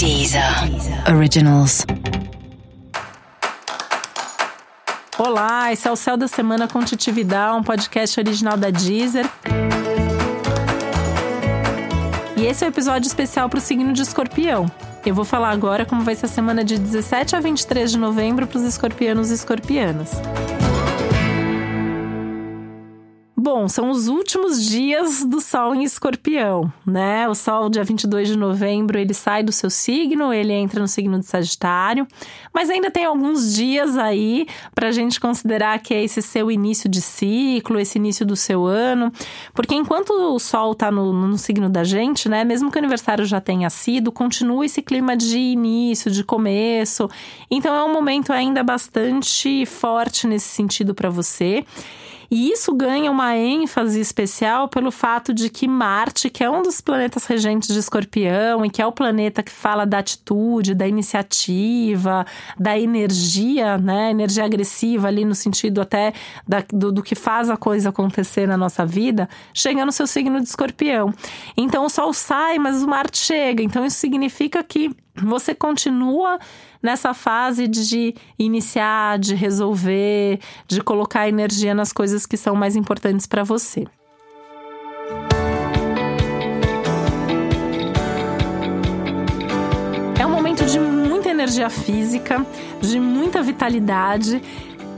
Deezer Originals. Olá, esse é o Céu da Semana com Titividade, um podcast original da Deezer. E esse é o um episódio especial para o signo de escorpião. Eu vou falar agora como vai ser a semana de 17 a 23 de novembro para os escorpianos e escorpianas. Bom, são os últimos dias do Sol em Escorpião, né? O Sol, dia 22 de novembro, ele sai do seu signo, ele entra no signo de Sagitário, mas ainda tem alguns dias aí para a gente considerar que é esse seu início de ciclo, esse início do seu ano, porque enquanto o Sol está no, no signo da gente, né? Mesmo que o aniversário já tenha sido, continua esse clima de início, de começo, então é um momento ainda bastante forte nesse sentido para você. E isso ganha uma ênfase especial pelo fato de que Marte, que é um dos planetas regentes de Escorpião e que é o planeta que fala da atitude, da iniciativa, da energia, né? Energia agressiva ali no sentido até da, do, do que faz a coisa acontecer na nossa vida, chega no seu signo de Escorpião. Então o Sol sai, mas o Marte chega. Então isso significa que você continua nessa fase de iniciar, de resolver, de colocar energia nas coisas que são mais importantes para você. É um momento de muita energia física, de muita vitalidade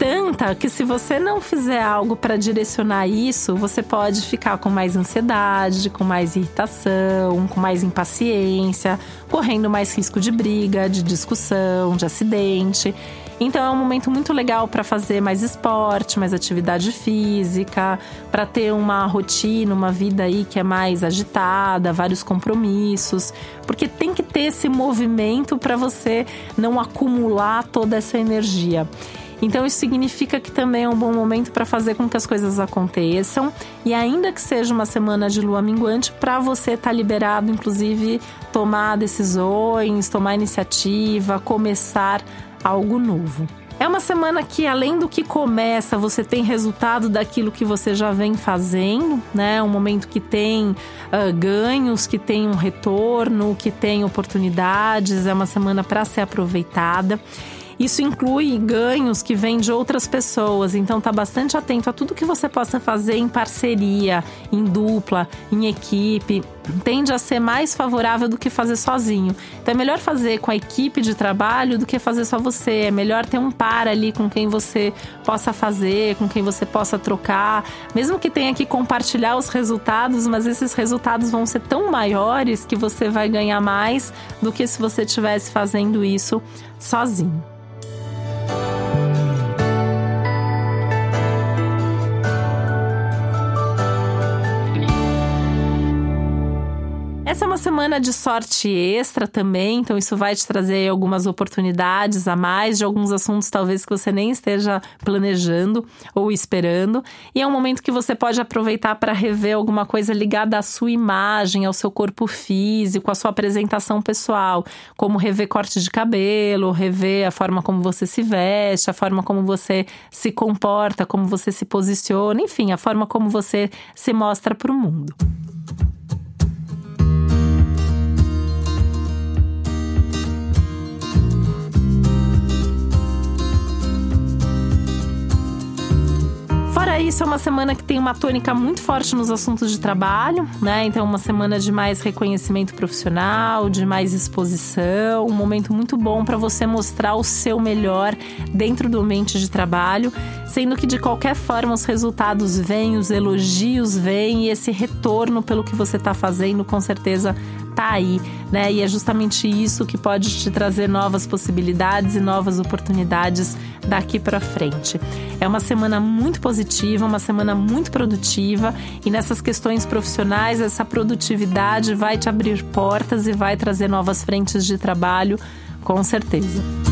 tanta que se você não fizer algo para direcionar isso, você pode ficar com mais ansiedade, com mais irritação, com mais impaciência, correndo mais risco de briga, de discussão, de acidente. Então é um momento muito legal para fazer mais esporte, mais atividade física, para ter uma rotina, uma vida aí que é mais agitada, vários compromissos, porque tem que ter esse movimento para você não acumular toda essa energia. Então isso significa que também é um bom momento para fazer com que as coisas aconteçam e ainda que seja uma semana de lua minguante, para você estar tá liberado, inclusive tomar decisões, tomar iniciativa, começar algo novo. É uma semana que, além do que começa, você tem resultado daquilo que você já vem fazendo, né? Um momento que tem uh, ganhos, que tem um retorno, que tem oportunidades. É uma semana para ser aproveitada. Isso inclui ganhos que vêm de outras pessoas, então tá bastante atento a tudo que você possa fazer em parceria, em dupla, em equipe. Tende a ser mais favorável do que fazer sozinho. Então é melhor fazer com a equipe de trabalho do que fazer só você. É melhor ter um par ali com quem você possa fazer, com quem você possa trocar, mesmo que tenha que compartilhar os resultados, mas esses resultados vão ser tão maiores que você vai ganhar mais do que se você estivesse fazendo isso sozinho. Essa é uma semana de sorte extra também, então isso vai te trazer algumas oportunidades a mais de alguns assuntos talvez que você nem esteja planejando ou esperando. E é um momento que você pode aproveitar para rever alguma coisa ligada à sua imagem, ao seu corpo físico, à sua apresentação pessoal, como rever corte de cabelo, rever a forma como você se veste, a forma como você se comporta, como você se posiciona, enfim, a forma como você se mostra para o mundo. Isso, é uma semana que tem uma tônica muito forte nos assuntos de trabalho, né? Então, uma semana de mais reconhecimento profissional, de mais exposição, um momento muito bom para você mostrar o seu melhor dentro do ambiente de trabalho, sendo que de qualquer forma os resultados vêm, os elogios vêm e esse retorno pelo que você está fazendo com certeza tá aí, né? E é justamente isso que pode te trazer novas possibilidades e novas oportunidades daqui para frente. É uma semana muito positiva, uma semana muito produtiva e nessas questões profissionais essa produtividade vai te abrir portas e vai trazer novas frentes de trabalho, com certeza.